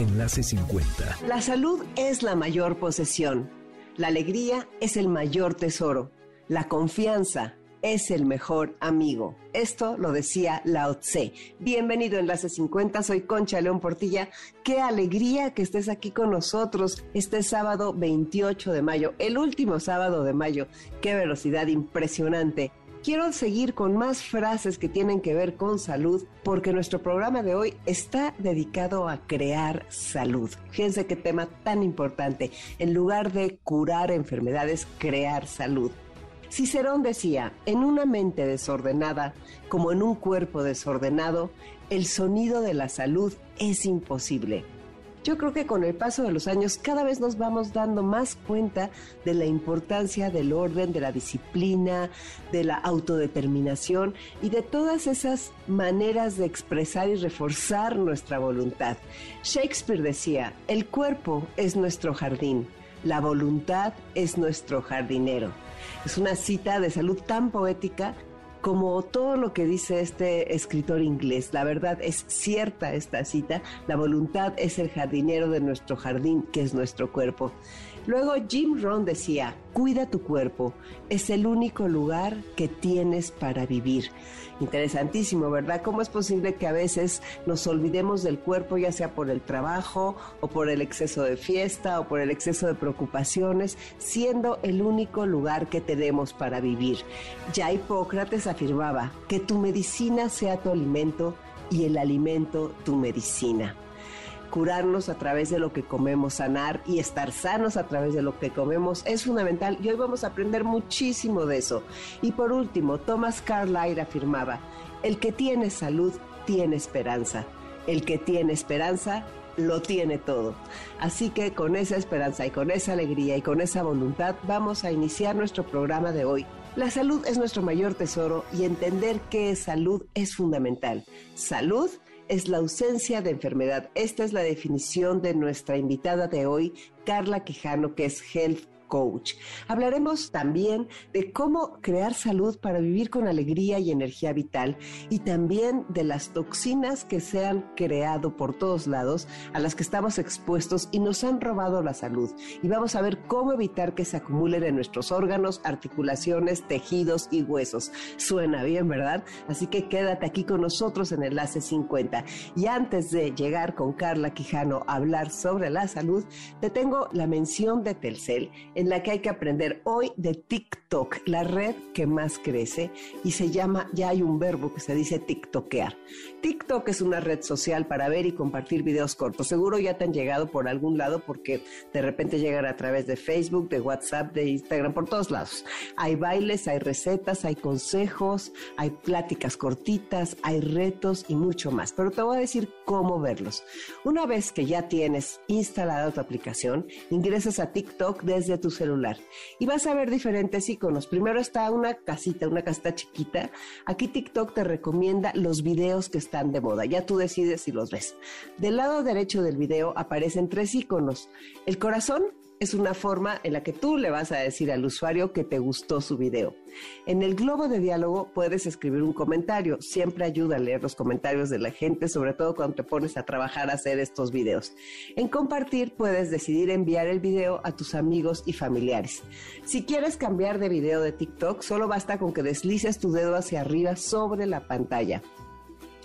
Enlace 50. La salud es la mayor posesión. La alegría es el mayor tesoro. La confianza es el mejor amigo. Esto lo decía Lao Tse. Bienvenido a Enlace 50, soy Concha León Portilla. Qué alegría que estés aquí con nosotros este sábado 28 de mayo, el último sábado de mayo. Qué velocidad impresionante. Quiero seguir con más frases que tienen que ver con salud porque nuestro programa de hoy está dedicado a crear salud. Fíjense qué tema tan importante. En lugar de curar enfermedades, crear salud. Cicerón decía, en una mente desordenada como en un cuerpo desordenado, el sonido de la salud es imposible. Yo creo que con el paso de los años cada vez nos vamos dando más cuenta de la importancia del orden, de la disciplina, de la autodeterminación y de todas esas maneras de expresar y reforzar nuestra voluntad. Shakespeare decía, el cuerpo es nuestro jardín, la voluntad es nuestro jardinero. Es una cita de salud tan poética como todo lo que dice este escritor inglés. La verdad es cierta esta cita, la voluntad es el jardinero de nuestro jardín, que es nuestro cuerpo. Luego Jim Rohn decía, cuida tu cuerpo, es el único lugar que tienes para vivir. Interesantísimo, ¿verdad? ¿Cómo es posible que a veces nos olvidemos del cuerpo, ya sea por el trabajo o por el exceso de fiesta o por el exceso de preocupaciones, siendo el único lugar que tenemos para vivir? Ya Hipócrates afirmaba que tu medicina sea tu alimento y el alimento tu medicina curarnos a través de lo que comemos, sanar y estar sanos a través de lo que comemos es fundamental y hoy vamos a aprender muchísimo de eso. Y por último, Thomas Carlyle afirmaba, el que tiene salud tiene esperanza, el que tiene esperanza lo tiene todo. Así que con esa esperanza y con esa alegría y con esa voluntad vamos a iniciar nuestro programa de hoy. La salud es nuestro mayor tesoro y entender qué es salud es fundamental. Salud es la ausencia de enfermedad. Esta es la definición de nuestra invitada de hoy, Carla Quijano, que es Health coach. Hablaremos también de cómo crear salud para vivir con alegría y energía vital y también de las toxinas que se han creado por todos lados, a las que estamos expuestos y nos han robado la salud. Y vamos a ver cómo evitar que se acumulen en nuestros órganos, articulaciones, tejidos y huesos. Suena bien, ¿verdad? Así que quédate aquí con nosotros en Enlace 50. Y antes de llegar con Carla Quijano a hablar sobre la salud, te tengo la mención de Telcel en la que hay que aprender hoy de TikTok, la red que más crece y se llama, ya hay un verbo que se dice TikTokear. TikTok es una red social para ver y compartir videos cortos. Seguro ya te han llegado por algún lado porque de repente llegan a través de Facebook, de WhatsApp, de Instagram, por todos lados. Hay bailes, hay recetas, hay consejos, hay pláticas cortitas, hay retos y mucho más. Pero te voy a decir cómo verlos. Una vez que ya tienes instalada tu aplicación, ingresas a TikTok desde tu celular y vas a ver diferentes iconos. Primero está una casita, una casita chiquita. Aquí TikTok te recomienda los videos que de moda. Ya tú decides si los ves. Del lado derecho del video aparecen tres iconos. El corazón es una forma en la que tú le vas a decir al usuario que te gustó su video. En el globo de diálogo puedes escribir un comentario. Siempre ayuda a leer los comentarios de la gente, sobre todo cuando te pones a trabajar a hacer estos videos. En compartir puedes decidir enviar el video a tus amigos y familiares. Si quieres cambiar de video de TikTok, solo basta con que deslices tu dedo hacia arriba sobre la pantalla.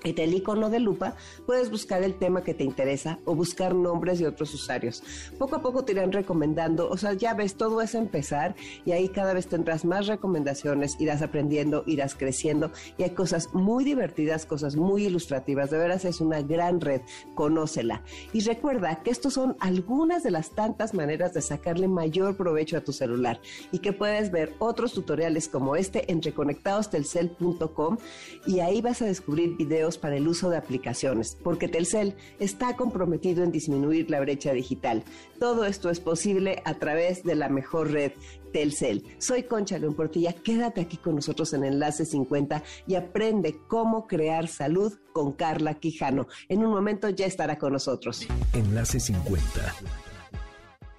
En el icono de lupa puedes buscar el tema que te interesa o buscar nombres de otros usuarios. Poco a poco te irán recomendando, o sea, ya ves, todo es empezar y ahí cada vez tendrás más recomendaciones, irás aprendiendo, irás creciendo y hay cosas muy divertidas, cosas muy ilustrativas. De veras es una gran red, conócela. Y recuerda que estos son algunas de las tantas maneras de sacarle mayor provecho a tu celular y que puedes ver otros tutoriales como este en reconectadostelcel.com y ahí vas a descubrir videos para el uso de aplicaciones, porque Telcel está comprometido en disminuir la brecha digital. Todo esto es posible a través de la mejor red Telcel. Soy Concha León Portilla, quédate aquí con nosotros en Enlace 50 y aprende cómo crear salud con Carla Quijano. En un momento ya estará con nosotros. Enlace 50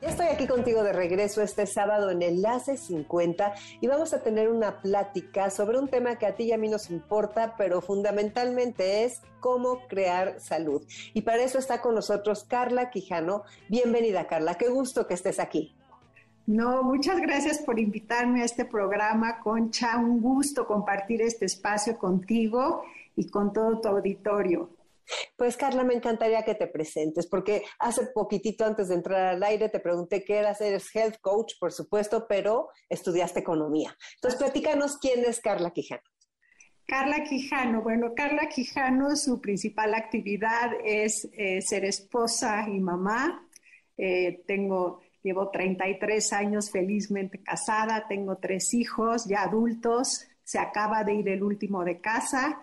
estoy aquí contigo de regreso este sábado en Enlace 50 y vamos a tener una plática sobre un tema que a ti y a mí nos importa, pero fundamentalmente es cómo crear salud. Y para eso está con nosotros Carla Quijano. Bienvenida, Carla. Qué gusto que estés aquí. No, muchas gracias por invitarme a este programa, Concha. Un gusto compartir este espacio contigo y con todo tu auditorio. Pues Carla, me encantaría que te presentes, porque hace poquitito antes de entrar al aire te pregunté qué eras, eres health coach, por supuesto, pero estudiaste economía. Entonces, platícanos quién es Carla Quijano. Carla Quijano, bueno, Carla Quijano, su principal actividad es eh, ser esposa y mamá. Eh, tengo, llevo 33 años felizmente casada, tengo tres hijos ya adultos, se acaba de ir el último de casa,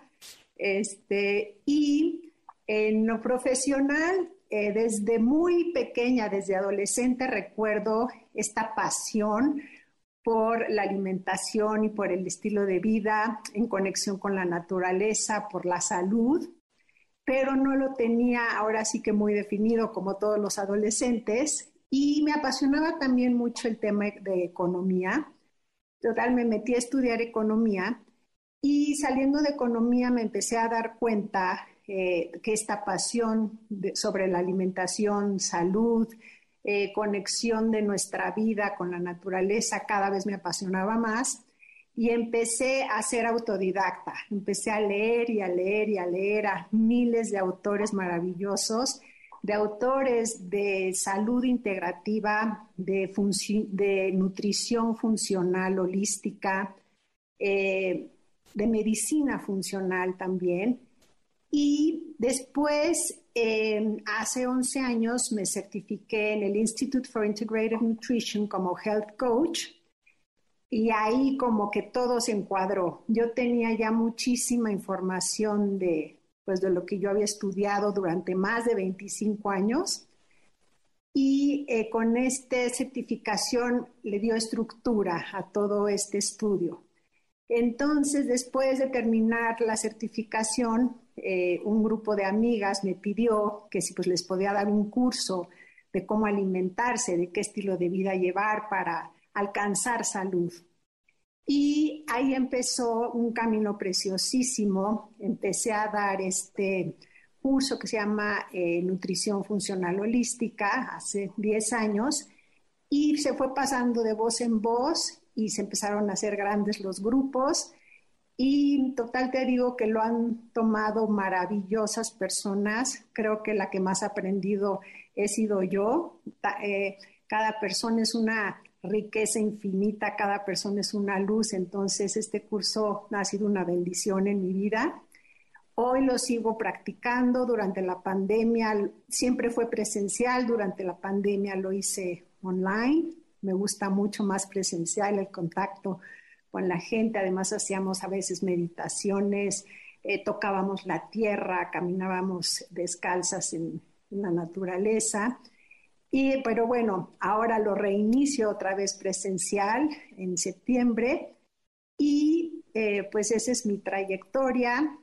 este, y en lo profesional, eh, desde muy pequeña, desde adolescente, recuerdo esta pasión por la alimentación y por el estilo de vida en conexión con la naturaleza, por la salud, pero no lo tenía ahora sí que muy definido como todos los adolescentes y me apasionaba también mucho el tema de economía. Total, me metí a estudiar economía y saliendo de economía me empecé a dar cuenta eh, que esta pasión sobre la alimentación, salud, eh, conexión de nuestra vida con la naturaleza cada vez me apasionaba más y empecé a ser autodidacta. Empecé a leer y a leer y a leer a miles de autores maravillosos, de autores de salud integrativa, de, nutrición funcional holística, eh, de medicina funcional también. Y después, em, hace 11 años, me certifiqué en el Institute for Integrative Nutrition como Health Coach. Y ahí como que todo se encuadró. Yo tenía ya muchísima información de, pues, de lo que yo había estudiado durante más de 25 años. Y eh, con esta certificación le dio estructura a todo este estudio. Entonces, después de terminar la certificación, eh, un grupo de amigas me pidió que si pues les podía dar un curso de cómo alimentarse, de qué estilo de vida llevar para alcanzar salud. Y ahí empezó un camino preciosísimo. Empecé a dar este curso que se llama eh, Nutrición Funcional Holística hace 10 años y se fue pasando de voz en voz y se empezaron a hacer grandes los grupos y total te digo que lo han tomado maravillosas personas. Creo que la que más aprendido he sido yo. Eh, cada persona es una riqueza infinita, cada persona es una luz. Entonces este curso ha sido una bendición en mi vida. Hoy lo sigo practicando durante la pandemia. Siempre fue presencial, durante la pandemia lo hice online. Me gusta mucho más presencial el contacto con la gente, además hacíamos a veces meditaciones, eh, tocábamos la tierra, caminábamos descalzas en, la naturaleza. Y, pero bueno, ahora lo reinicio otra vez presencial en septiembre y eh, pues esa es mi trayectoria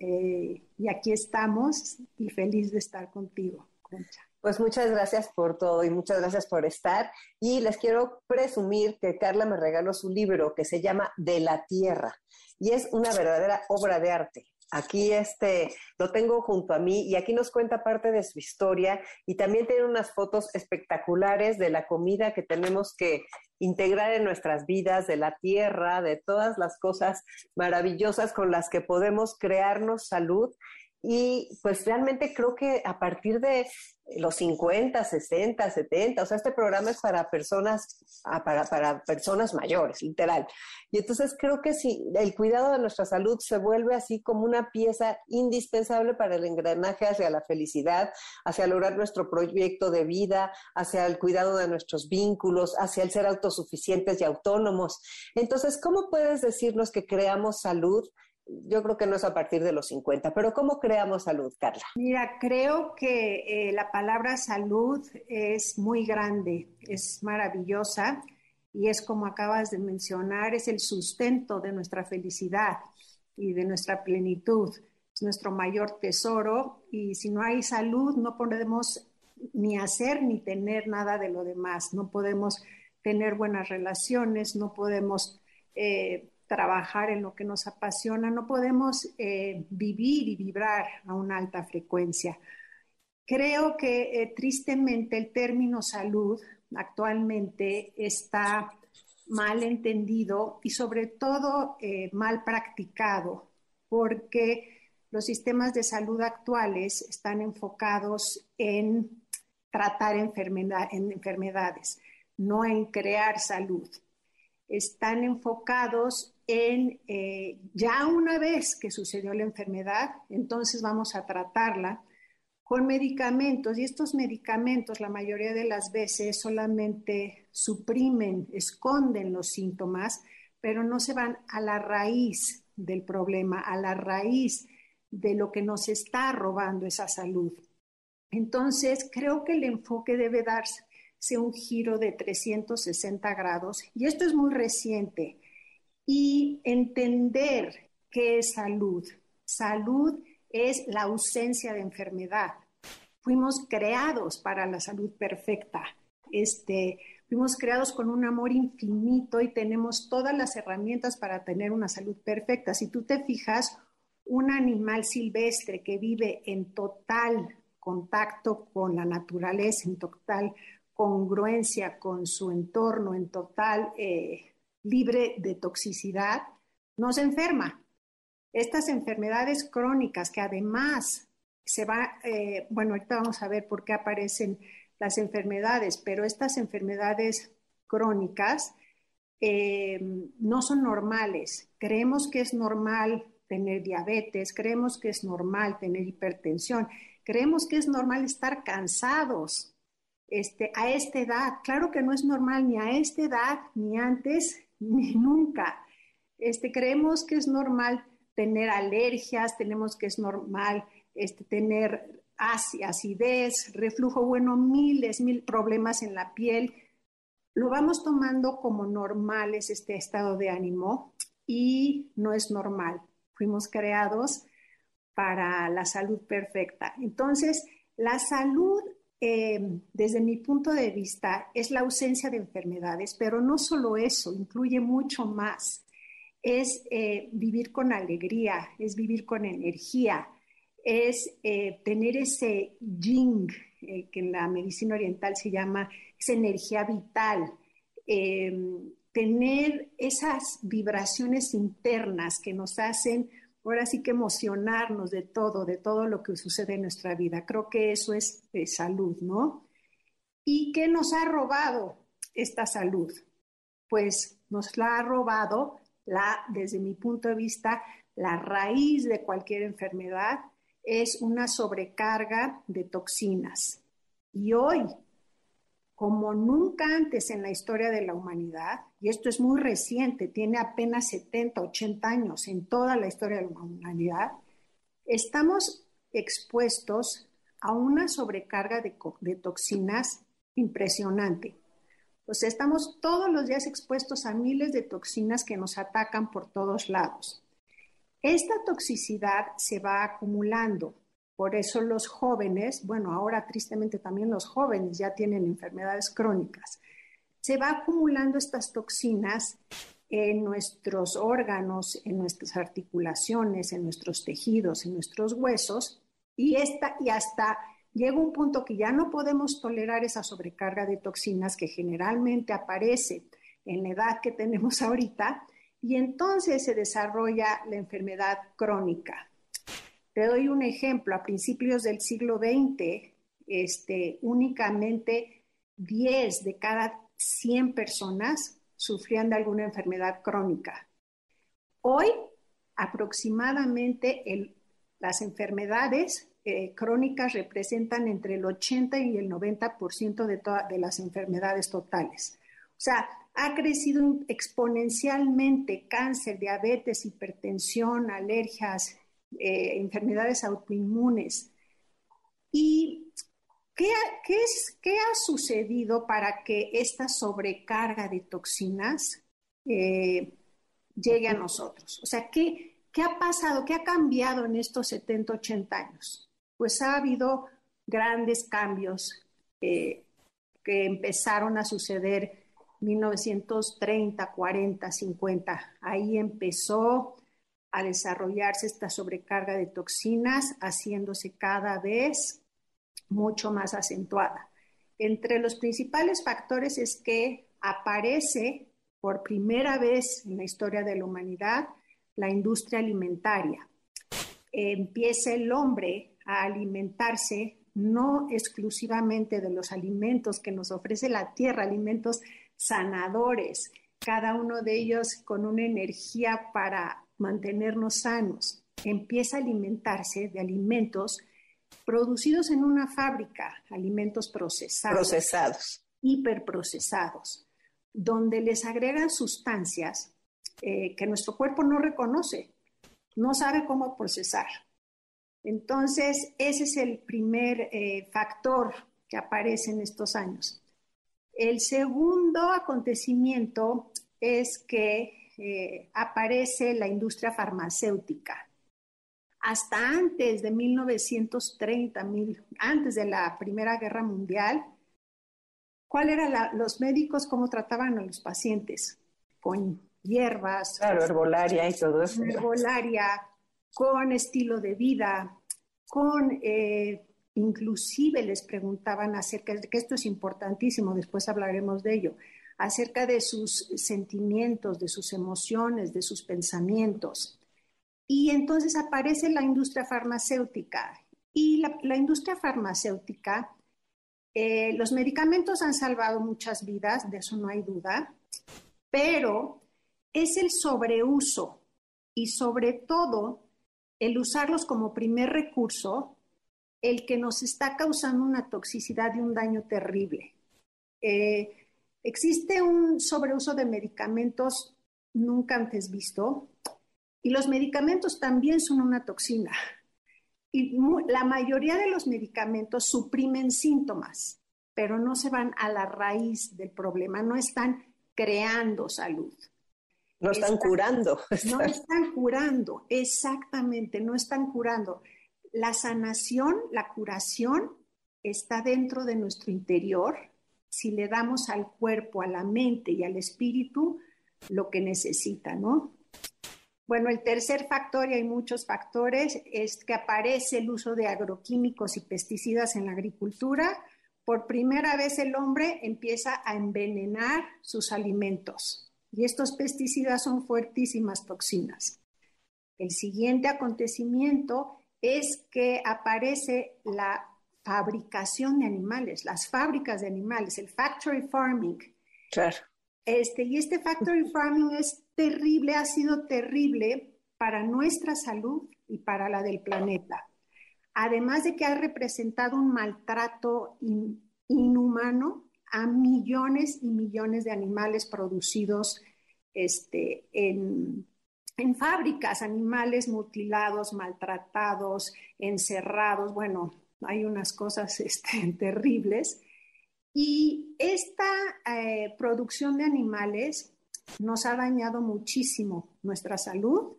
eh, y aquí estamos y feliz de estar contigo, Concha. Pues muchas gracias por todo y muchas gracias por estar. Y les quiero presumir que Carla me regaló su libro que se llama De la Tierra y es una verdadera obra de arte. Aquí este lo tengo junto a mí y aquí nos cuenta parte de su historia y también tiene unas fotos espectaculares de la comida que tenemos que integrar en nuestras vidas, de la tierra, de todas las cosas maravillosas con las que podemos crearnos salud y pues realmente creo que a partir de los 50, 60, 70, o sea, este programa es para personas, ah, para, para personas mayores, literal. Y entonces creo que si el cuidado de nuestra salud se vuelve así como una pieza indispensable para el engranaje hacia la felicidad, hacia lograr nuestro proyecto de vida, hacia el cuidado de nuestros vínculos, hacia el ser autosuficientes y autónomos. Entonces, ¿cómo puedes decirnos que creamos salud yo creo que no es a partir de los 50, pero ¿cómo creamos salud, Carla? Mira, creo que eh, la palabra salud es muy grande, es maravillosa y es como acabas de mencionar, es el sustento de nuestra felicidad y de nuestra plenitud. Es nuestro mayor tesoro y si no hay salud no podemos ni hacer ni tener nada de lo demás. No podemos tener buenas relaciones, no podemos eh, trabajar en lo que nos apasiona, no podemos eh, vivir y vibrar a una alta frecuencia. Creo que eh, tristemente el término salud actualmente está mal entendido y sobre todo mal practicado, porque los sistemas de salud actuales están enfocados en tratar enfermedades, no en crear salud. Están enfocados en, eh, ya una vez que sucedió la enfermedad, entonces vamos a tratarla con medicamentos y estos medicamentos la mayoría de las veces solamente suprimen, esconden los síntomas, pero no se van a la raíz del problema, a la raíz de lo que nos está robando esa salud. Entonces, creo que el enfoque debe darse un giro de 360 grados, y esto es muy reciente, y entender qué es salud. Salud es la ausencia de enfermedad. Fuimos creados para la salud perfecta. Este, fuimos creados con un amor infinito y tenemos todas las herramientas para tener una salud perfecta. Si tú te fijas, un animal silvestre que vive en total contacto con la naturaleza, en total congruencia con su entorno, en total eh, libre de toxicidad, no se enferma. Estas enfermedades crónicas que además se va, eh, bueno, ahorita vamos a ver por qué aparecen las enfermedades, pero estas enfermedades crónicas eh, no son normales. Creemos que es normal tener diabetes, creemos que es normal tener hipertensión, creemos que es normal estar cansados este, a esta edad. Claro que no es normal ni a esta edad, ni antes, ni nunca. Este, creemos que es normal tener alergias, tenemos que es normal este, tener acidez, reflujo, bueno, miles, mil problemas en la piel. Lo vamos tomando como normales este estado de ánimo y no es normal fuimos creados para la salud perfecta. Entonces, la salud, eh, desde mi punto de vista, es la ausencia de enfermedades, pero no solo eso, incluye mucho más. Es eh, vivir con alegría, es vivir con energía, es eh, tener ese yin, que en la medicina oriental se llama esa energía vital, tener esas vibraciones internas que nos hacen ahora sí que emocionarnos de todo, de todo lo que sucede en nuestra vida. Creo que eso es salud, ¿no? ¿Y qué nos ha robado esta salud? Pues nos la ha robado, la, desde mi punto de vista, la raíz de cualquier enfermedad es una sobrecarga de toxinas. Y hoy como nunca antes en la historia de la humanidad, y esto es muy reciente, tiene apenas 70, 80 años en toda la historia de la humanidad, estamos expuestos a una sobrecarga de, toxinas impresionante. O sea, estamos todos los días expuestos a miles de toxinas que nos atacan por todos lados. Esta toxicidad se va acumulando por eso los jóvenes, bueno, ahora tristemente también los jóvenes ya tienen enfermedades crónicas. Se va acumulando estas toxinas en nuestros órganos, en nuestras articulaciones, en nuestros tejidos, en nuestros huesos, y, esta, y hasta llega un punto que ya no podemos tolerar esa sobrecarga de toxinas que generalmente aparece en la edad que tenemos ahorita, y entonces se desarrolla la enfermedad crónica. Te doy un ejemplo. A principios del siglo XX, este, únicamente 10 de cada 100 personas sufrían de alguna enfermedad crónica. Hoy, aproximadamente las enfermedades eh, crónicas representan entre el 80 y el 90% de, de las enfermedades totales. O sea, ha crecido exponencialmente cáncer, diabetes, hipertensión, alergias, eh, enfermedades autoinmunes. ¿Y qué, es, qué, ha sucedido para que esta sobrecarga de toxinas eh, llegue a nosotros? O sea, ¿qué, ¿qué ha pasado? ¿Qué ha cambiado en estos 70, 80 años? Pues ha habido grandes cambios eh, que empezaron a suceder 1930, 40, 50. Ahí empezó a desarrollarse esta sobrecarga de toxinas, haciéndose cada vez mucho más acentuada. Entre los principales factores es que aparece por primera vez en la historia de la humanidad la industria alimentaria. Empieza el hombre a alimentarse no exclusivamente de los alimentos que nos ofrece la tierra, alimentos sanadores, cada uno de ellos con una energía para mantenernos sanos. Empieza a alimentarse de alimentos producidos en una fábrica, alimentos procesados. Procesados. Hiperprocesados, donde les agregan sustancias eh, que nuestro cuerpo no reconoce, no sabe cómo procesar. Entonces, ese es el primer eh, factor que aparece en estos años. El segundo acontecimiento es que eh, aparece la industria farmacéutica. Hasta antes de 1930, antes de la Primera Guerra Mundial, ¿cuál eran los médicos cómo trataban a los pacientes? Con hierbas. Claro, herbolaria y todo eso. Herbolaria, con estilo de vida, con eh, inclusive les preguntaban acerca de que esto es importantísimo, después hablaremos de ello, acerca de sus sentimientos, de sus emociones, de sus pensamientos. Y entonces aparece la industria farmacéutica. Y la, industria farmacéutica, eh, los medicamentos han salvado muchas vidas, de eso no hay duda, pero es el sobreuso y sobre todo el usarlos como primer recurso el que nos está causando una toxicidad y un daño terrible. Eh, existe un sobreuso de medicamentos nunca antes visto y los medicamentos también son una toxina. Y la mayoría de los medicamentos suprimen síntomas, pero no se van a la raíz del problema, no están creando salud. No están, curando. No están curando, exactamente, no están curando. La sanación, la curación está dentro de nuestro interior si le damos al cuerpo, a la mente y al espíritu lo que necesita, ¿no? Bueno, el tercer factor, y hay muchos factores, es que aparece el uso de agroquímicos y pesticidas en la agricultura. Por primera vez el hombre empieza a envenenar sus alimentos. Y estos pesticidas son fuertísimas toxinas. El siguiente acontecimiento es que aparece la fabricación de animales, las fábricas de animales, el factory farming. Claro. Este, y este factory farming es terrible, ha sido terrible para nuestra salud y para la del planeta. Además de que ha representado un maltrato inhumano a millones y millones de animales producidos este, en, fábricas, animales mutilados, maltratados, encerrados, bueno, hay unas cosas este, terribles. Y esta eh, producción de animales nos ha dañado muchísimo nuestra salud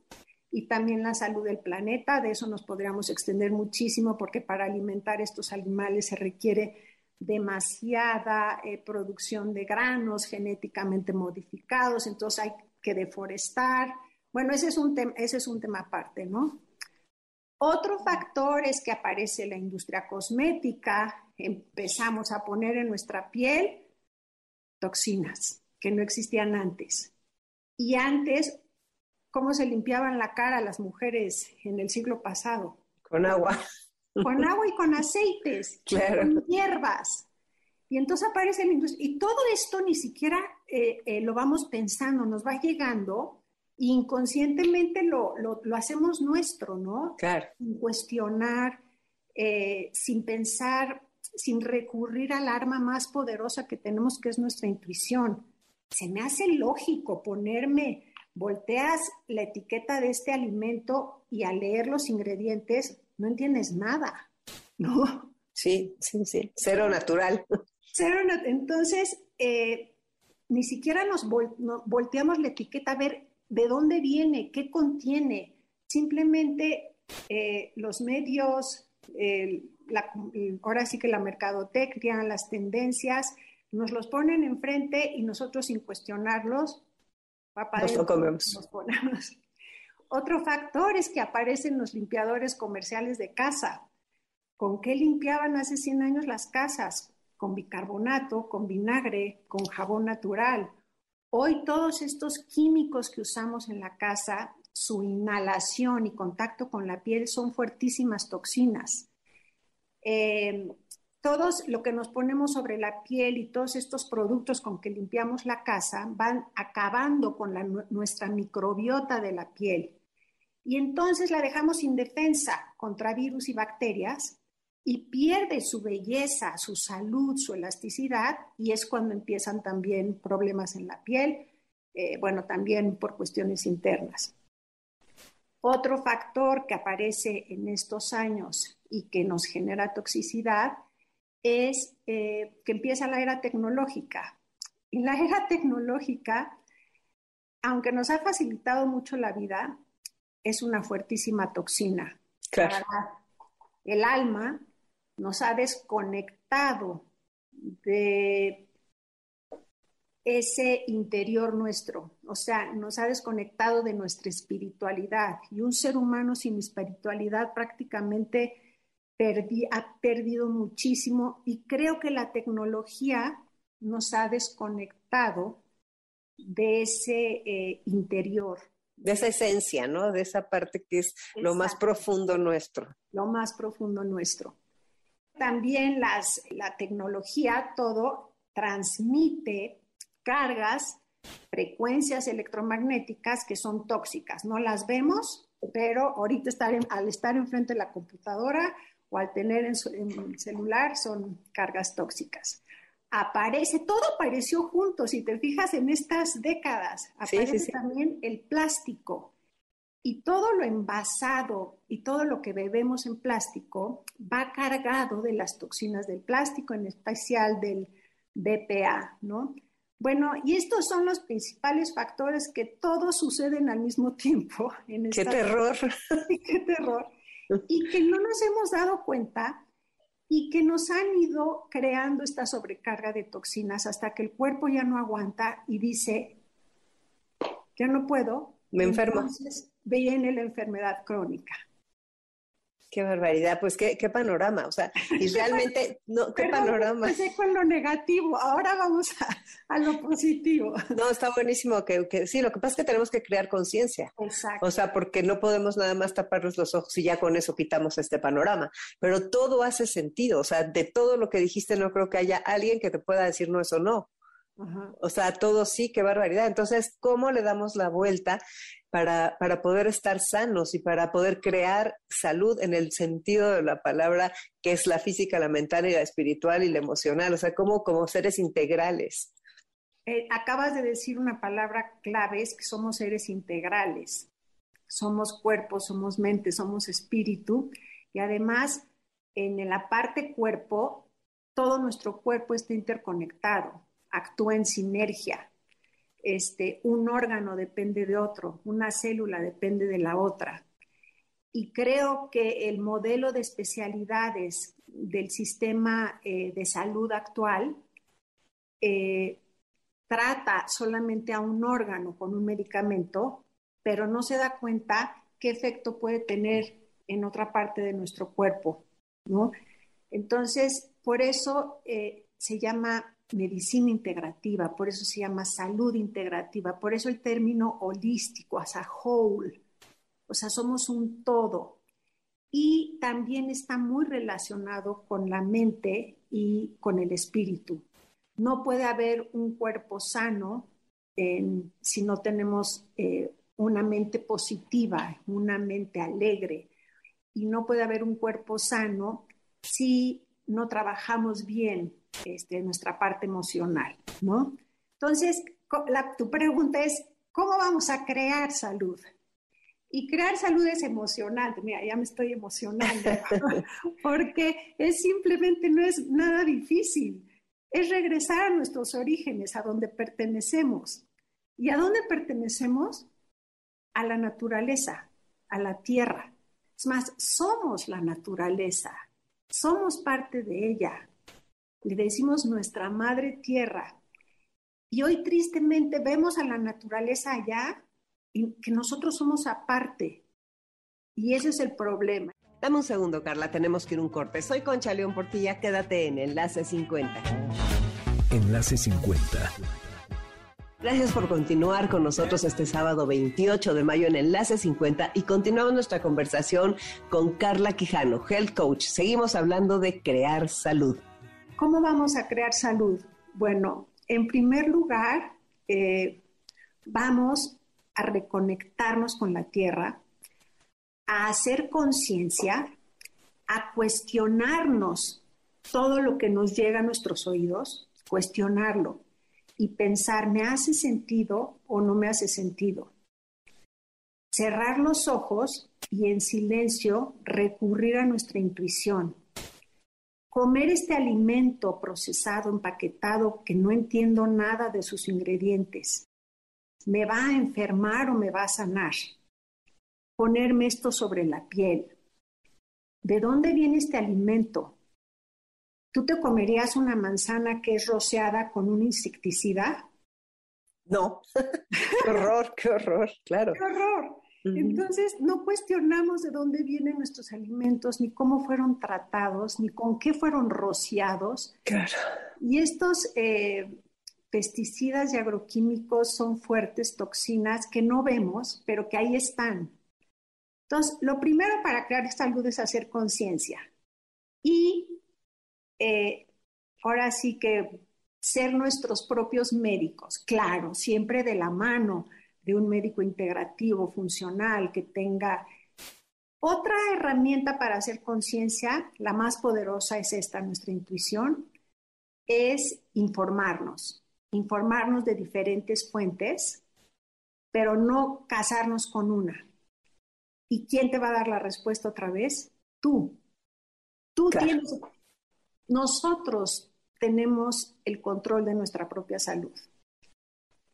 y también la salud del planeta. De eso nos podríamos extender muchísimo porque para alimentar estos animales se requiere demasiada eh, producción de granos genéticamente modificados, entonces hay que deforestar. Bueno, ese es un, ese es un tema aparte, ¿no? Otro factor es que aparece la industria cosmética, empezamos a poner en nuestra piel toxinas que no existían antes. Y antes, ¿cómo se limpiaban la cara las mujeres en el siglo pasado? Con agua con agua y con aceites, con hierbas. Y entonces aparece la industria. Y todo esto ni siquiera eh, eh, lo vamos pensando, nos va llegando inconscientemente lo, lo, hacemos nuestro, ¿no? Claro. Sin cuestionar, eh, sin pensar, sin recurrir al arma más poderosa que tenemos, que es nuestra intuición. se me hace lógico ponerme, volteas la etiqueta de este alimento y al leer los ingredientes no entiendes nada, ¿no? Sí, sí, sí, cero natural. Cero, entonces, eh, ni siquiera nos volteamos la etiqueta a ver de dónde viene, qué contiene. Simplemente eh, los medios, ahora sí que la mercadotecnia, las tendencias, nos los ponen enfrente y nosotros sin cuestionarlos, nos lo comemos. Otro factor es que aparecen los limpiadores comerciales de casa. ¿Con qué limpiaban hace 100 años las casas? Con bicarbonato, con vinagre, con jabón natural. Hoy todos estos químicos que usamos en la casa, su inhalación y contacto con la piel son fuertísimas toxinas. Eh, todos lo que nos ponemos sobre la piel y todos estos productos con que limpiamos la casa van acabando con nuestra microbiota de la piel. Y entonces la dejamos indefensa contra virus y bacterias y pierde su belleza, su salud, su elasticidad y es cuando empiezan también problemas en la piel, eh, bueno, también por cuestiones internas. Otro factor que aparece en estos años y que nos genera toxicidad es eh, que empieza la era tecnológica. Y la era tecnológica, aunque nos ha facilitado mucho la vida, es una fuertísima toxina. Claro. el alma nos ha desconectado de ese interior nuestro, o sea, nos ha desconectado de nuestra espiritualidad. Y un ser humano sin espiritualidad prácticamente ha perdido muchísimo y creo que la tecnología nos ha desconectado de ese eh, interior. De esa esencia, ¿no? De esa parte que es lo más profundo nuestro. Lo más profundo nuestro. También las, la tecnología, todo transmite cargas, frecuencias electromagnéticas que son tóxicas. No las vemos, pero ahorita estar al estar enfrente de la computadora o al tener en, el celular son cargas tóxicas. Aparece, todo apareció junto, si te fijas en estas décadas, aparece también el plástico. Y todo lo envasado y todo lo que bebemos en plástico va cargado de las toxinas del plástico, en especial del BPA, ¿no? Bueno, y estos son los principales factores que todos suceden al mismo tiempo. En ¡Qué terror! ¡Qué terror! y que no nos hemos dado cuenta y que nos han ido creando esta sobrecarga de toxinas hasta que el cuerpo ya no aguanta y dice, ya no puedo. Me enfermo. Entonces viene la enfermedad crónica. Qué barbaridad, pues qué, qué panorama, o sea, y realmente, no, qué panorama. Empecé con lo negativo, ahora vamos a, lo positivo. No, está buenísimo que, que, sí, lo que pasa es que tenemos que crear conciencia. Exacto. O sea, porque no podemos nada más taparnos los ojos y ya con eso quitamos este panorama, pero todo hace sentido, o sea, de todo lo que dijiste no creo que haya alguien que te pueda decir no, eso no. O sea, todo sí, qué barbaridad. Entonces, ¿cómo le damos la vuelta para, para poder estar sanos y para poder crear salud en el sentido de la palabra que es la física, la mental y la espiritual y la emocional? O sea, como, como seres integrales. Eh, acabas de decir una palabra clave, es que somos seres integrales. Somos cuerpo, somos mente, somos espíritu. Y además, en la parte cuerpo, todo nuestro cuerpo está interconectado actúa en sinergia. Este, un órgano depende de otro, una célula depende de la otra. Y creo que el modelo de especialidades del sistema eh, de salud actual eh, trata solamente a un órgano con un medicamento, pero no se da cuenta qué efecto puede tener en otra parte de nuestro cuerpo, ¿no? Entonces, por eso eh, se llama medicina integrativa, por eso se llama salud integrativa, por eso el término holístico, as a whole, o sea, somos un todo. Y también está muy relacionado con la mente y con el espíritu. No puede haber un cuerpo sano si no tenemos eh, una mente positiva, una mente alegre. Y no puede haber un cuerpo sano si no trabajamos bien este, nuestra parte emocional, ¿no? Entonces, tu pregunta es, ¿cómo vamos a crear salud? Y crear salud es emocionante, mira, ya me estoy emocionando, porque es simplemente no es nada difícil, es regresar a nuestros orígenes, a donde pertenecemos. ¿Y a dónde pertenecemos? A la naturaleza, a la tierra. Es más, somos la naturaleza, somos parte de ella. Le decimos nuestra madre tierra. Y hoy tristemente vemos a la naturaleza allá y que nosotros somos aparte. Y ese es el problema. Dame un segundo, Carla, tenemos que ir un corte. Soy Concha León Portilla, quédate en Enlace 50. Enlace 50. Gracias por continuar con nosotros este sábado 28 de mayo en Enlace 50 y continuamos nuestra conversación con Carla Quijano, Health Coach. Seguimos hablando de crear salud. ¿Cómo vamos a crear salud? Bueno, en primer lugar, eh, vamos a reconectarnos con la tierra, a hacer conciencia, a cuestionarnos todo lo que nos llega a nuestros oídos, cuestionarlo y pensar, ¿me hace sentido o no me hace sentido? Cerrar los ojos y en silencio recurrir a nuestra intuición. Comer este alimento procesado, empaquetado, que no entiendo nada de sus ingredientes. ¿Me va a enfermar o me va a sanar? Ponerme esto sobre la piel. ¿De dónde viene este alimento? ¿Tú te comerías una manzana que es rociada con un insecticida? No. qué horror, qué horror, claro. Qué horror. Entonces, no cuestionamos de dónde vienen nuestros alimentos, ni cómo fueron tratados, ni con qué fueron rociados. Claro. Y estos eh, pesticidas y agroquímicos son fuertes toxinas que no vemos, pero que ahí están. Entonces, lo primero para crear salud es hacer conciencia. Y eh, ahora sí que ser nuestros propios médicos, claro, siempre de la mano de un médico integrativo, funcional, que tenga... Otra herramienta para hacer conciencia, la más poderosa es esta, nuestra intuición, es informarnos informarnos de diferentes fuentes, pero no casarnos con una. ¿Y quién te va a dar la respuesta otra vez? Tú. Tú tienes, nosotros tenemos el control de nuestra propia salud.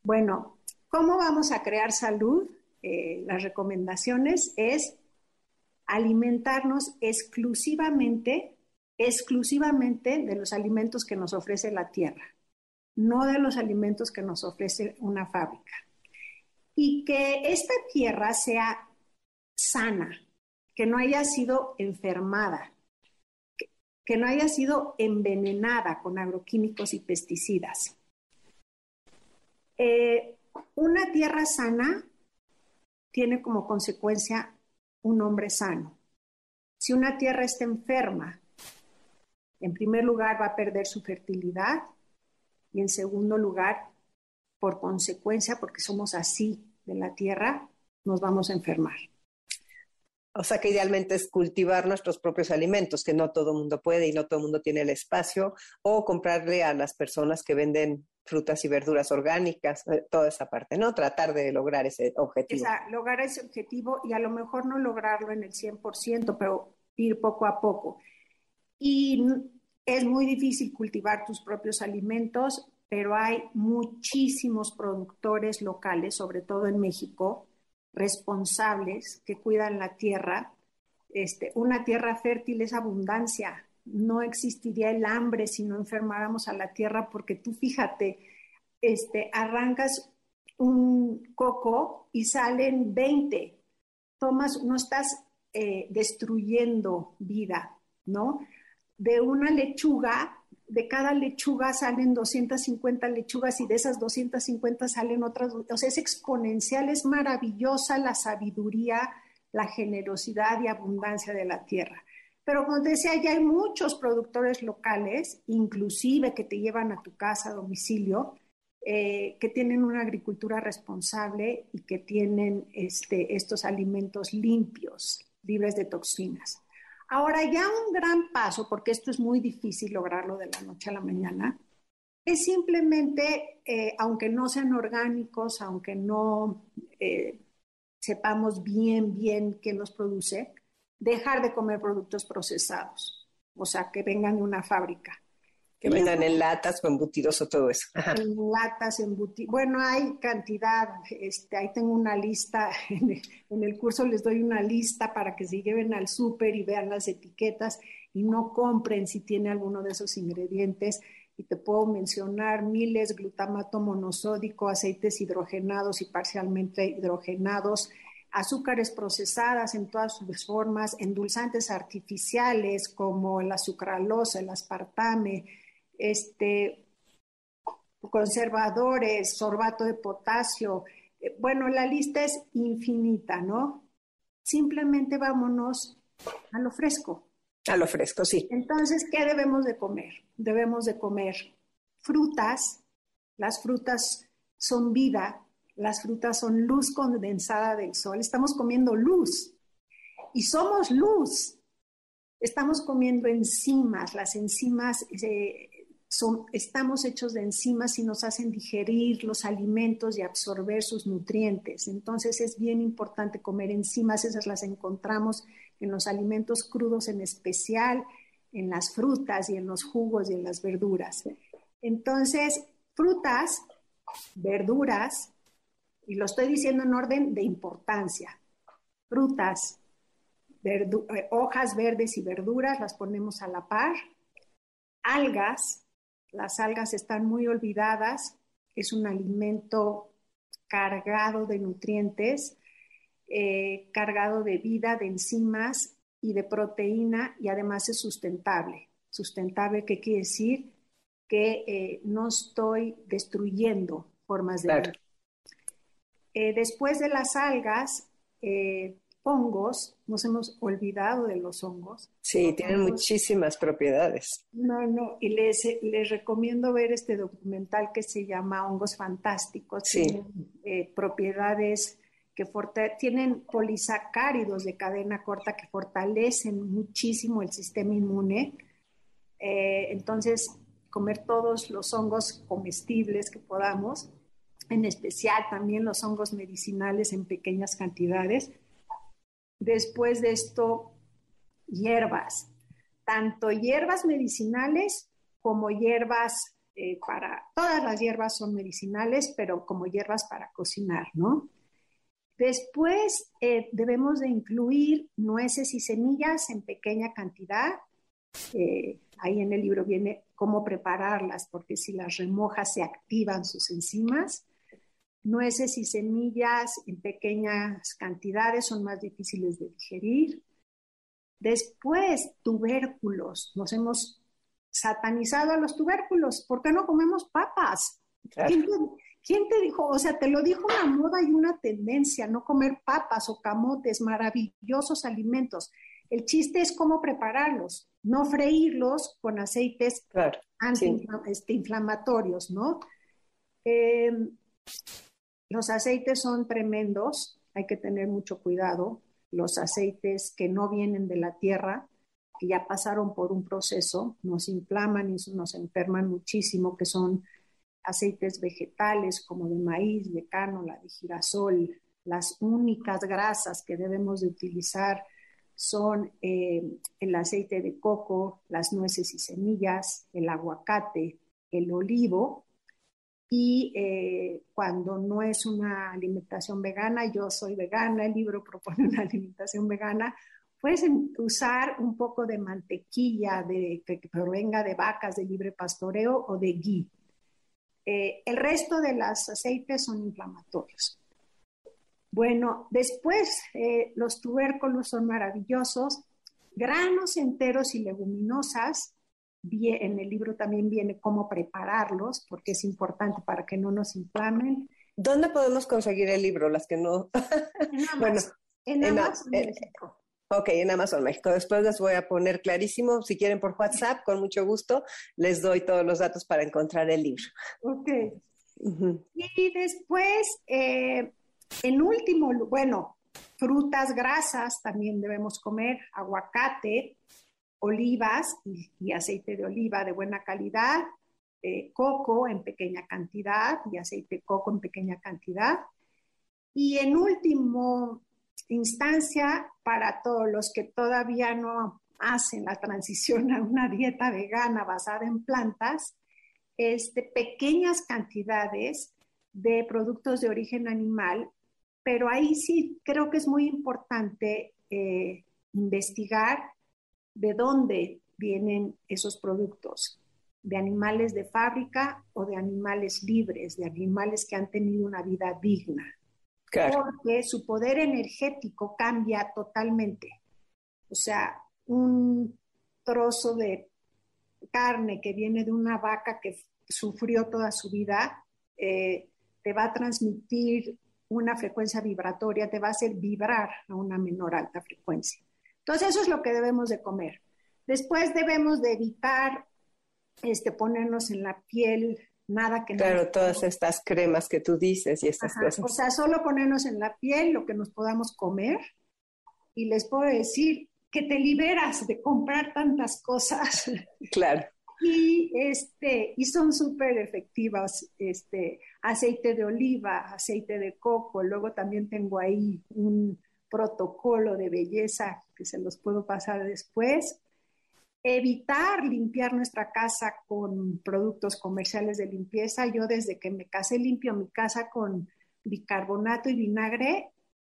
Bueno, ¿cómo vamos a crear salud? Eh, las recomendaciones es alimentarnos exclusivamente, exclusivamente de los alimentos que nos ofrece la tierra no de los alimentos que nos ofrece una fábrica. Y que esta tierra sea sana, que no haya sido enfermada, que, no haya sido envenenada con agroquímicos y pesticidas. Eh, una tierra sana tiene como consecuencia un hombre sano. Si una tierra está enferma, en primer lugar va a perder su fertilidad, y en segundo lugar, por consecuencia, porque somos así de la tierra, nos vamos a enfermar. O sea que idealmente es cultivar nuestros propios alimentos, que no todo el mundo puede y no todo el mundo tiene el espacio, o comprarle a las personas que venden frutas y verduras orgánicas, eh, toda esa parte, ¿no? Tratar de lograr ese objetivo. lograr ese objetivo y a lo mejor no lograrlo en el 100%, pero ir poco a poco. Y es muy difícil cultivar tus propios alimentos, pero hay muchísimos productores locales, sobre todo en México, responsables que cuidan la tierra. Este, una tierra fértil es abundancia. No existiría el hambre si no enfermáramos a la tierra, porque tú fíjate, este, arrancas un coco y salen 20. Tomas, no estás eh, destruyendo vida, ¿no? de una lechuga, de cada lechuga salen 250 lechugas y de esas 250 salen otras, o sea, es exponencial, es maravillosa la sabiduría, la generosidad y abundancia de la tierra. Pero como te decía, ya hay muchos productores locales, inclusive que te llevan a tu casa a domicilio, eh, que tienen una agricultura responsable y que tienen este, estos alimentos limpios, libres de toxinas. Ahora, ya un gran paso, porque esto es muy difícil lograrlo de la noche a la mañana, Es simplemente, eh, aunque no sean orgánicos, aunque no eh, sepamos bien, bien qué los produce, dejar de comer productos procesados, o sea, que vengan de una fábrica. Que vengan en latas o embutidos o todo eso. En latas, embutidos. Bueno, hay cantidad. Este, ahí tengo una lista. En el, curso les doy una lista para que se lleven al súper y vean las etiquetas y no compren si tiene alguno de esos ingredientes. Y te puedo mencionar miles, glutamato monosódico, aceites hidrogenados y parcialmente hidrogenados, azúcares procesadas en todas sus formas, endulzantes artificiales como la sucralosa, el aspartame, este, conservadores, sorbato de potasio. Eh, bueno, la lista es infinita, ¿no? Simplemente vámonos a lo fresco. A lo fresco, sí. Entonces, ¿qué debemos de comer? Debemos de comer frutas. Las frutas son vida, las frutas son luz condensada del sol. Estamos comiendo luz y somos luz. Estamos comiendo enzimas. Las enzimas eh, son, estamos hechos de enzimas y nos hacen digerir los alimentos y absorber sus nutrientes. Entonces es bien importante comer enzimas. Esas las encontramos en los alimentos crudos en especial, en las frutas y en los jugos y en las verduras. Entonces, frutas, verduras, y lo estoy diciendo en orden de importancia. Frutas, eh, hojas verdes y verduras las ponemos a la par. Algas, las algas están muy olvidadas, es un alimento cargado de nutrientes, eh, cargado de vida, de enzimas y de proteína y además es sustentable. Sustentable, ¿qué quiere decir? Que eh, no estoy destruyendo formas de vida. Eh, después de las algas, eh, hongos, nos hemos olvidado de los hongos. Sí, tienen muchísimas propiedades. No, no, y les, les recomiendo ver este documental que se llama Hongos Fantásticos. Sí. Tienen eh, propiedades que tienen polisacáridos de cadena corta que fortalecen muchísimo el sistema inmune. entonces, comer todos los hongos comestibles que podamos en especial también los hongos medicinales en pequeñas cantidades. Después de esto, hierbas, tanto hierbas medicinales como hierbas eh, para, todas las hierbas son medicinales, pero como hierbas para cocinar, ¿no? Después eh, debemos de incluir nueces y semillas en pequeña cantidad. Eh, ahí en el libro viene cómo prepararlas, porque si las remojas se activan sus enzimas nueces y semillas en pequeñas cantidades son más difíciles de digerir. Después, tubérculos. Nos hemos satanizado a los tubérculos. ¿Por qué no comemos papas? ¿Quién, te, dijo? O sea, te lo dijo una moda y una tendencia, no comer papas o camotes, maravillosos alimentos. El chiste es cómo prepararlos, no freírlos con aceites antiinflamatorios, ¿no? Eh, los aceites son tremendos, hay que tener mucho cuidado. Los aceites que no vienen de la tierra, que ya pasaron por un proceso, nos inflaman y nos enferman muchísimo, que son aceites vegetales como de maíz, de cánola, de girasol. Las únicas grasas que debemos de utilizar son eh, el aceite de coco, las nueces y semillas, el aguacate, el olivo y eh, cuando no es una alimentación vegana, yo soy vegana, el libro propone una alimentación vegana, puedes usar un poco de mantequilla que, provenga de vacas de libre pastoreo o de ghee. Eh, el resto de los aceites son inflamatorios. Bueno, después eh, los tubérculos son maravillosos, granos enteros y leguminosas en el libro también viene cómo prepararlos, porque es importante para que no nos inflamen. ¿Dónde podemos conseguir el libro? Las que no. En Amazon. bueno, en, Amazon México. Ok, en Amazon México. Después les voy a poner clarísimo. Si quieren por WhatsApp, con mucho gusto, les doy todos los datos para encontrar el libro. Ok. Y después, eh, en último, bueno, frutas grasas también debemos comer, aguacate, olivas y, aceite de oliva de buena calidad, eh, coco en pequeña cantidad y aceite de coco en pequeña cantidad. Y en último instancia, para todos los que todavía no hacen la transición a una dieta vegana basada en plantas, este, pequeñas cantidades de productos de origen animal, pero ahí sí creo que es muy importante eh, investigar de dónde vienen esos productos, de animales de fábrica o de animales libres, de animales que han tenido una vida digna. Porque su poder energético cambia totalmente. O sea, un trozo de carne que viene de una vaca que sufrió toda su vida, eh, te va a transmitir una frecuencia vibratoria, te va a hacer vibrar a una menor alta frecuencia. Entonces, eso es lo que debemos de comer. Después debemos de evitar este, ponernos en la piel nada que Claro, todas estas cremas que tú dices y estas cosas. O sea, solo ponernos en la piel lo que nos podamos comer. Y les puedo decir que te liberas de comprar tantas cosas. Claro. Y, este, y son súper efectivas. Este, aceite de oliva, aceite de coco. Luego también tengo ahí un protocolo de belleza que se los puedo pasar después evitar limpiar nuestra casa con productos comerciales de limpieza. Yo desde que me casé limpio mi casa con bicarbonato y vinagre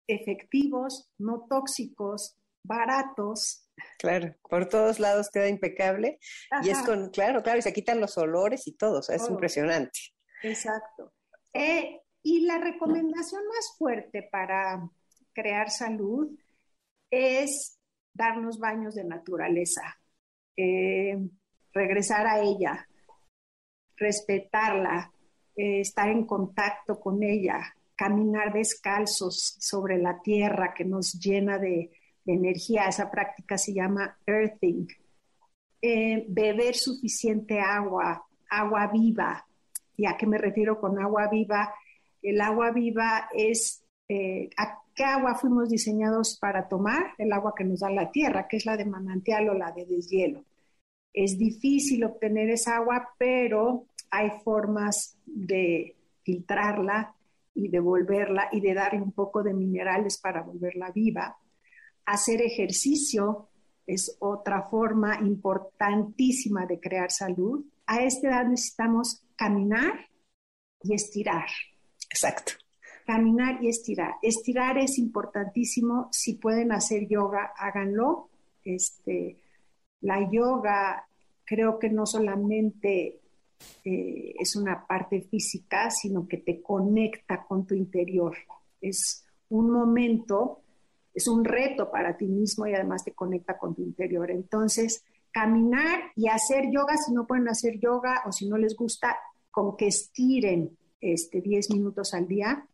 efectivos, no tóxicos, baratos. Claro, por todos lados queda impecable y es con, claro, claro, y se quitan los olores y todo, es impresionante. Exacto. Eh, y la recomendación más fuerte para crear salud es darnos baños de naturaleza. Eh, regresar a ella, respetarla, eh, estar en contacto con ella, caminar descalzos sobre la tierra que nos llena de, energía. Esa práctica se llama earthing. Eh, beber suficiente agua, agua viva. ¿Y a qué me refiero con agua viva? El agua viva es ¿a qué agua fuimos diseñados para tomar? El agua que nos da la tierra, que es la de manantial o la de deshielo. Es difícil obtener esa agua, pero hay formas de filtrarla y de volverla y de darle un poco de minerales para volverla viva. Hacer ejercicio es otra forma importantísima de crear salud. A esta edad necesitamos caminar y estirar. Exacto. Caminar y estirar. Estirar es importantísimo. Si pueden hacer yoga, háganlo. Este, la yoga creo que no solamente eh, es una parte física, sino que te conecta con tu interior. Es un momento, es un reto para ti mismo y además te conecta con tu interior. Entonces, caminar y hacer yoga, si no pueden hacer yoga o si no les gusta, con que estiren este, 10 minutos al día,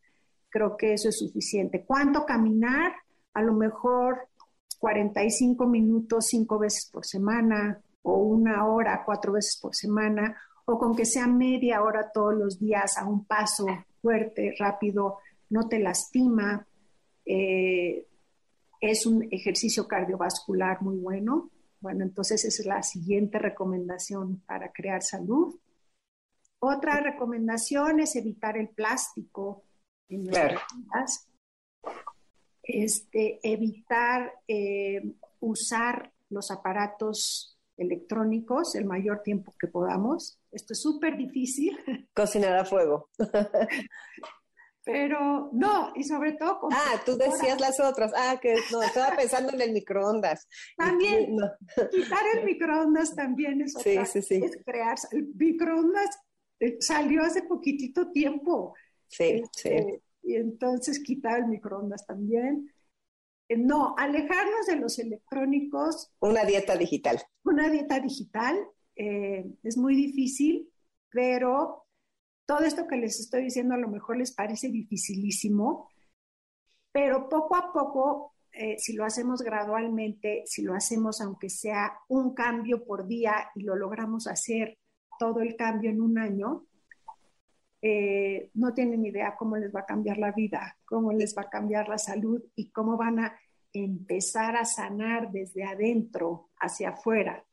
creo que eso es suficiente. ¿Cuánto caminar? A lo mejor 45 minutos cinco veces por semana o una hora cuatro veces por semana o con que sea media hora todos los días a un paso fuerte, rápido, no te lastima. Eh, es un ejercicio cardiovascular muy bueno. Bueno, entonces esa es la siguiente recomendación para crear salud. Otra recomendación es evitar el plástico en nuestras vidas este, evitar eh, usar los aparatos electrónicos el mayor tiempo que podamos. Esto es súper difícil. Cocinar a fuego. Pero no, y sobre todo con... Ah, tú decías las otras. Ah, que no, estaba pensando en el microondas. También, quitar el microondas también es otra. Sí, sí, sí. Es crear, el microondas eh, salió hace poquitito tiempo. Sí, sí. Este, y entonces quitar el microondas también. Eh, no, alejarnos de los electrónicos. Una dieta digital. Una dieta digital eh, es muy difícil, pero todo esto que les estoy diciendo a lo mejor les parece dificilísimo, pero poco a poco, eh, si lo hacemos gradualmente, si lo hacemos aunque sea un cambio por día y lo logramos hacer todo el cambio en un año, eh, no tienen idea cómo les va a cambiar la vida, cómo les va a cambiar la salud y cómo van a empezar a sanar desde adentro hacia afuera.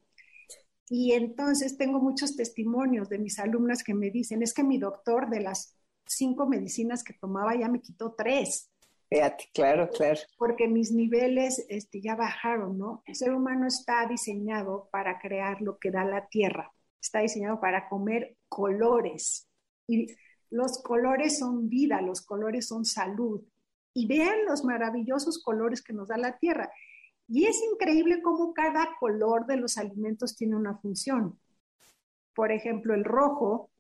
Y entonces tengo muchos testimonios de mis alumnas que me dicen, es que mi doctor de las cinco medicinas que tomaba ya me quitó tres. Fíjate, claro, claro. Porque mis niveles este, ya bajaron, ¿no? El ser humano está diseñado para crear lo que da la tierra. Está diseñado para comer colores. Y los colores son vida, los colores son salud. Y vean los maravillosos colores que nos da la tierra. Y es increíble cómo cada color de los alimentos tiene una función. Por ejemplo, el rojo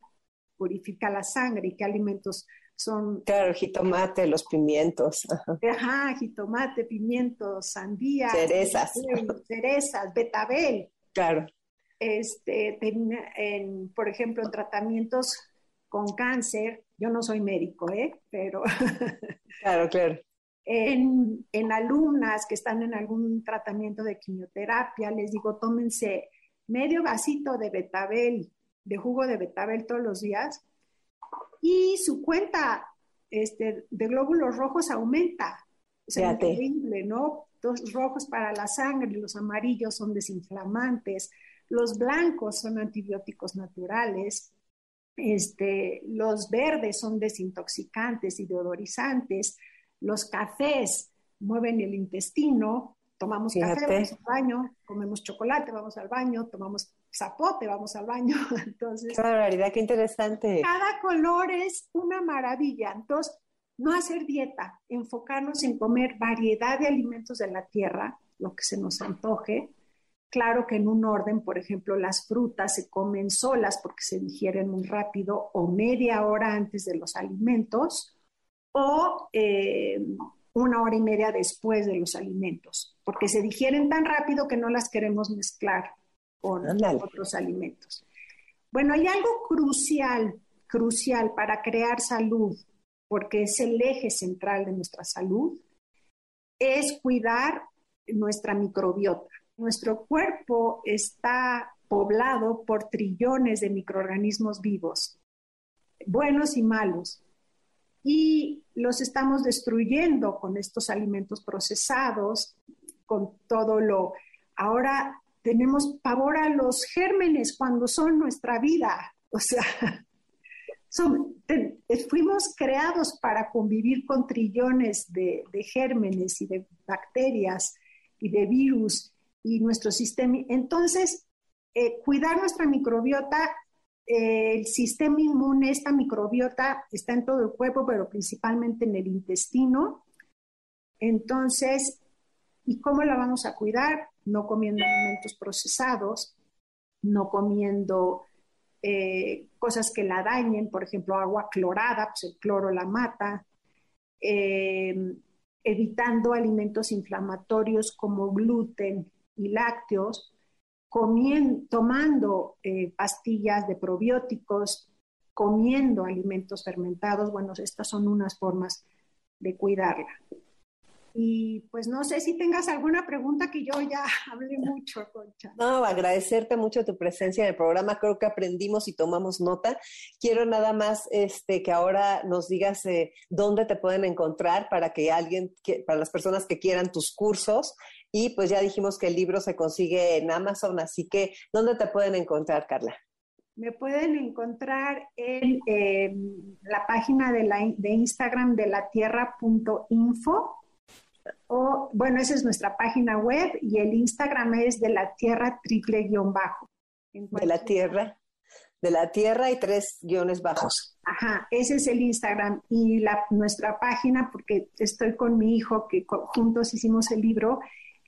purifica la sangre y qué alimentos son... Claro, jitomate, los pimientos. Ajá, jitomate, pimientos, sandía. Cerezas. Cerezas, betabel. Claro. Este, en, por ejemplo, en tratamientos con cáncer, yo no soy médico, ¿eh? Pero... claro, claro. En, en, alumnas que están en algún tratamiento de quimioterapia, les digo, tómense medio vasito de betabel, de jugo de betabel todos los días y su cuenta este, de glóbulos rojos aumenta. Es increíble, ¿no? Los rojos para la sangre, los amarillos son desinflamantes, los blancos son antibióticos naturales, este, los verdes son desintoxicantes y deodorizantes, los cafés mueven el intestino, tomamos café, vamos al baño, comemos chocolate, vamos al baño, tomamos zapote, vamos al baño. Entonces, qué barbaridad, qué interesante. Cada color es una maravilla. Entonces, no hacer dieta, enfocarnos en comer variedad de alimentos de la tierra, lo que se nos antoje. Claro que en un orden, por ejemplo, las frutas se comen solas porque se digieren muy rápido o media hora antes de los alimentos o eh, una hora y media después de los alimentos, porque se digieren tan rápido que no las queremos mezclar con otros alimentos. Bueno, hay algo crucial, crucial para crear salud, porque es el eje central de nuestra salud, es cuidar nuestra microbiota. Nuestro cuerpo está poblado por trillones de microorganismos vivos, buenos y malos, y los estamos destruyendo con estos alimentos procesados, con todo lo... Ahora tenemos pavor a los gérmenes cuando son nuestra vida. O sea, fuimos creados para convivir con trillones de, gérmenes y de bacterias y de virus y nuestro sistema. Entonces, eh, cuidar nuestra microbiota, eh, el sistema inmune, esta microbiota está en todo el cuerpo, pero principalmente en el intestino. Entonces, ¿y cómo la vamos a cuidar? no comiendo alimentos procesados, no comiendo eh, cosas que la dañen, por ejemplo, agua clorada, pues el cloro la mata, evitando alimentos inflamatorios como gluten y lácteos, comiendo, tomando eh, pastillas de probióticos, comiendo alimentos fermentados. Bueno, estas son unas formas de cuidarla. Y pues no sé si tengas alguna pregunta que yo ya hablé mucho, Concha. No, agradecerte mucho tu presencia en el programa. Creo que aprendimos y tomamos nota. Quiero nada más este, que ahora nos digas eh, dónde te pueden encontrar para que alguien, para las personas que quieran tus cursos. Y pues ya dijimos que el libro se consigue en Amazon, así que ¿dónde te pueden encontrar, Carla? Me pueden encontrar en em, la página de, la, de Instagram de la tierra.info o, bueno, esa es nuestra página web y el Instagram es de la tierra triple guion bajo. De la tierra, de la tierra y tres guiones bajos. Ajá, ese es el Instagram y la, nuestra página, porque estoy con mi hijo que juntos hicimos el libro,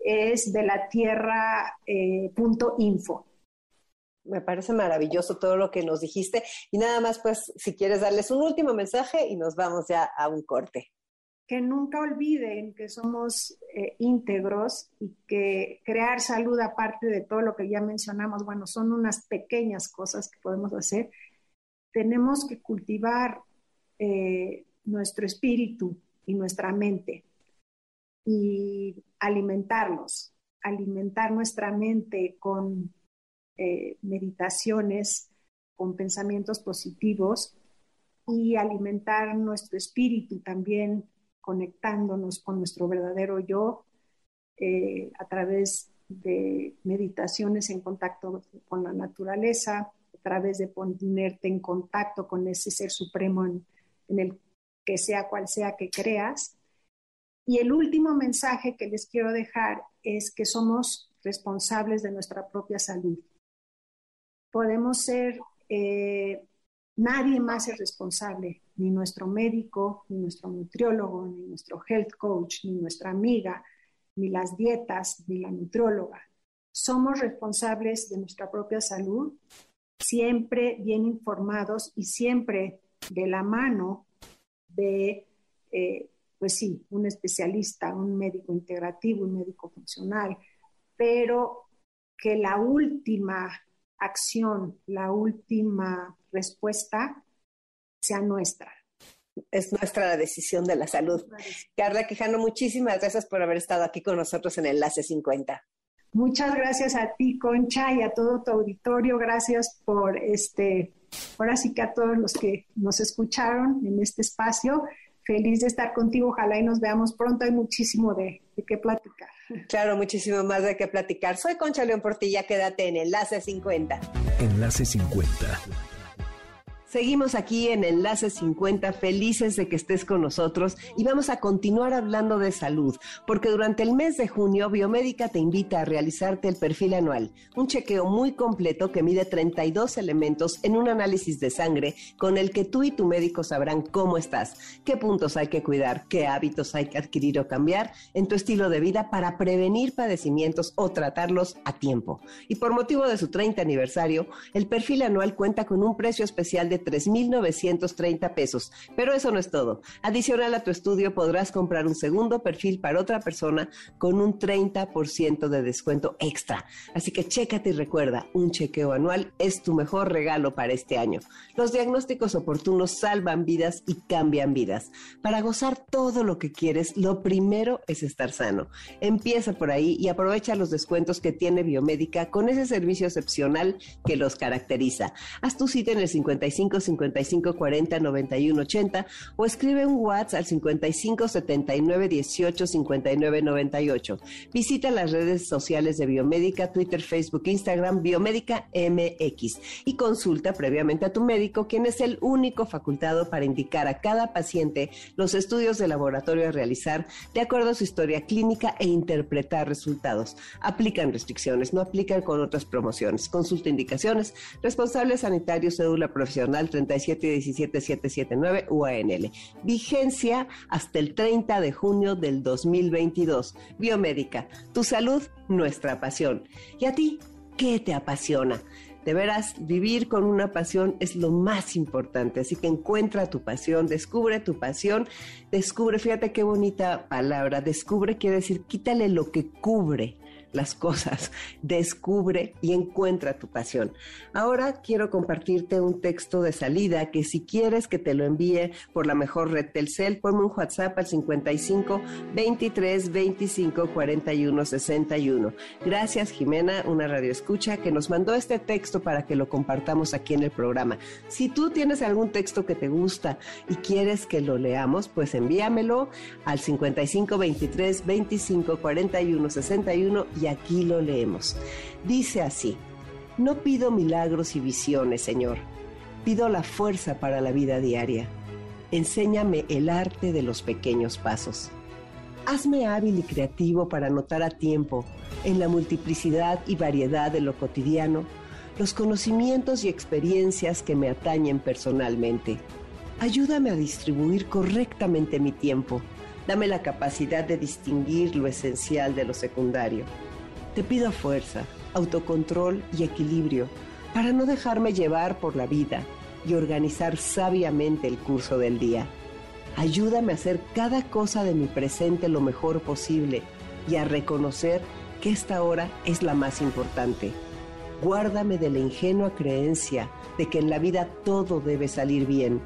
es de la tierra eh, punto info. Me parece maravilloso todo lo que nos dijiste. Y nada más, pues, si quieres darles un último mensaje y nos vamos ya a un corte que nunca olviden que somos eh, íntegros y que crear salud aparte de todo lo que ya mencionamos, bueno, son unas pequeñas cosas que podemos hacer. Tenemos que cultivar eh, nuestro espíritu y nuestra mente y alimentarlos, alimentar nuestra mente con eh, meditaciones, con pensamientos positivos y alimentar nuestro espíritu también conectándonos con nuestro verdadero yo eh, a través de meditaciones en contacto con la naturaleza, a través de ponerte en contacto con ese ser supremo en, en el que sea cual sea que creas. Y el último mensaje que les quiero dejar es que somos responsables de nuestra propia salud. Podemos ser, eh, nadie más es responsable, ni nuestro médico, ni nuestro nutriólogo, ni nuestro health coach, ni nuestra amiga, ni las dietas, ni la nutrióloga. Somos responsables de nuestra propia salud, siempre bien informados y siempre de la mano de, eh, pues sí, un especialista, un médico integrativo, un médico funcional, pero que la última acción, la última respuesta sea nuestra. Es nuestra decisión de la salud. Carla Quijano, muchísimas gracias por haber estado aquí con nosotros en Enlace 50. Muchas gracias a ti, Concha, y a todo tu auditorio. Gracias por este, ahora sí que a todos los que nos escucharon en este espacio. Feliz de estar contigo. Ojalá y nos veamos pronto. Hay muchísimo de, de qué platicar. Claro, muchísimo más de qué platicar. Soy Concha León Portilla. Quédate en Enlace 50. Enlace 50 Seguimos aquí en Enlace 50, felices de que estés con nosotros y vamos a continuar hablando de salud, porque durante el mes de junio Biomédica te invita a realizarte el perfil anual, un chequeo muy completo que mide 32 elementos en un análisis de sangre con el que tú y tu médico sabrán cómo estás, qué puntos hay que cuidar, qué hábitos hay que adquirir o cambiar en tu estilo de vida para prevenir padecimientos o tratarlos a tiempo. Y por motivo de su 30 aniversario, el perfil anual cuenta con un precio especial de 3.930 pesos. Pero eso no es todo. Adicional a tu estudio podrás comprar un segundo perfil para otra persona con un 30% de descuento extra. Así que chécate y recuerda, un chequeo anual es tu mejor regalo para este año. Los diagnósticos oportunos salvan vidas y cambian vidas. Para gozar todo lo que quieres, lo primero es estar sano. Empieza por ahí y aprovecha los descuentos que tiene Biomédica con ese servicio excepcional que los caracteriza. Haz tu cita en el 55 55 40 91 80 o escribe un WhatsApp al 55 79 18 59 98. Visita las redes sociales de Biomédica, Twitter, Facebook, Instagram, Biomédica MX y consulta previamente a tu médico, quien es el único facultado para indicar a cada paciente los estudios de laboratorio a realizar de acuerdo a su historia clínica e interpretar resultados. Aplican restricciones, no aplican con otras promociones. Consulta indicaciones, responsable sanitario, cédula profesional 3717779 UANL. Vigencia hasta el 30 de junio del 2022. Biomédica, tu salud, nuestra pasión. ¿Y a ti qué te apasiona? De veras, vivir con una pasión es lo más importante. Así que encuentra tu pasión, descubre tu pasión, descubre, fíjate qué bonita palabra, descubre quiere decir quítale lo que cubre las cosas, descubre y encuentra tu pasión. Ahora quiero compartirte un texto de salida que si quieres que te lo envíe por la mejor red Telcel, ponme un WhatsApp al 55 23 25 41 61. Gracias Jimena, una radio escucha que nos mandó este texto para que lo compartamos aquí en el programa. Si tú tienes algún texto que te gusta y quieres que lo leamos, pues envíamelo al 55 23 25 41 61 y aquí lo leemos. Dice así, no pido milagros y visiones, Señor, pido la fuerza para la vida diaria. Enséñame el arte de los pequeños pasos. Hazme hábil y creativo para notar a tiempo, en la multiplicidad y variedad de lo cotidiano, los conocimientos y experiencias que me atañen personalmente. Ayúdame a distribuir correctamente mi tiempo. Dame la capacidad de distinguir lo esencial de lo secundario. Te pido fuerza, autocontrol y equilibrio para no dejarme llevar por la vida y organizar sabiamente el curso del día. Ayúdame a hacer cada cosa de mi presente lo mejor posible y a reconocer que esta hora es la más importante. Guárdame de la ingenua creencia de que en la vida todo debe salir bien.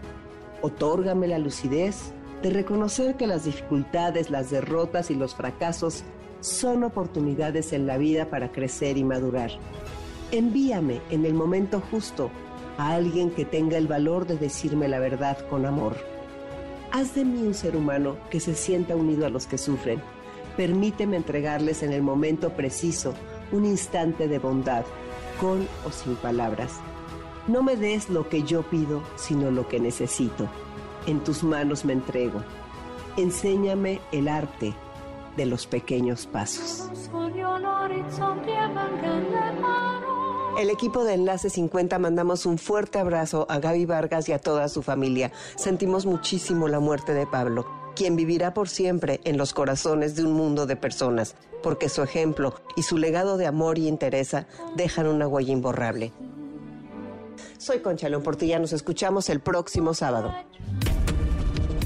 Otórgame la lucidez de reconocer que las dificultades, las derrotas y los fracasos son oportunidades en la vida para crecer y madurar. Envíame en el momento justo a alguien que tenga el valor de decirme la verdad con amor. Haz de mí un ser humano que se sienta unido a los que sufren, Permíteme entregarles en el momento preciso un instante de bondad, con o sin palabras. No me des lo que yo pido, sino lo que necesito. En tus manos me entrego. Enséñame el arte de los pequeños pasos. El equipo de Enlace 50 mandamos un fuerte abrazo a Gaby Vargas y a toda su familia. Sentimos muchísimo la muerte de Pablo, quien vivirá por siempre en los corazones de un mundo de personas, porque su ejemplo y su legado de amor y interés dejan una huella imborrable. Soy Concha León Portilla, nos escuchamos el próximo sábado.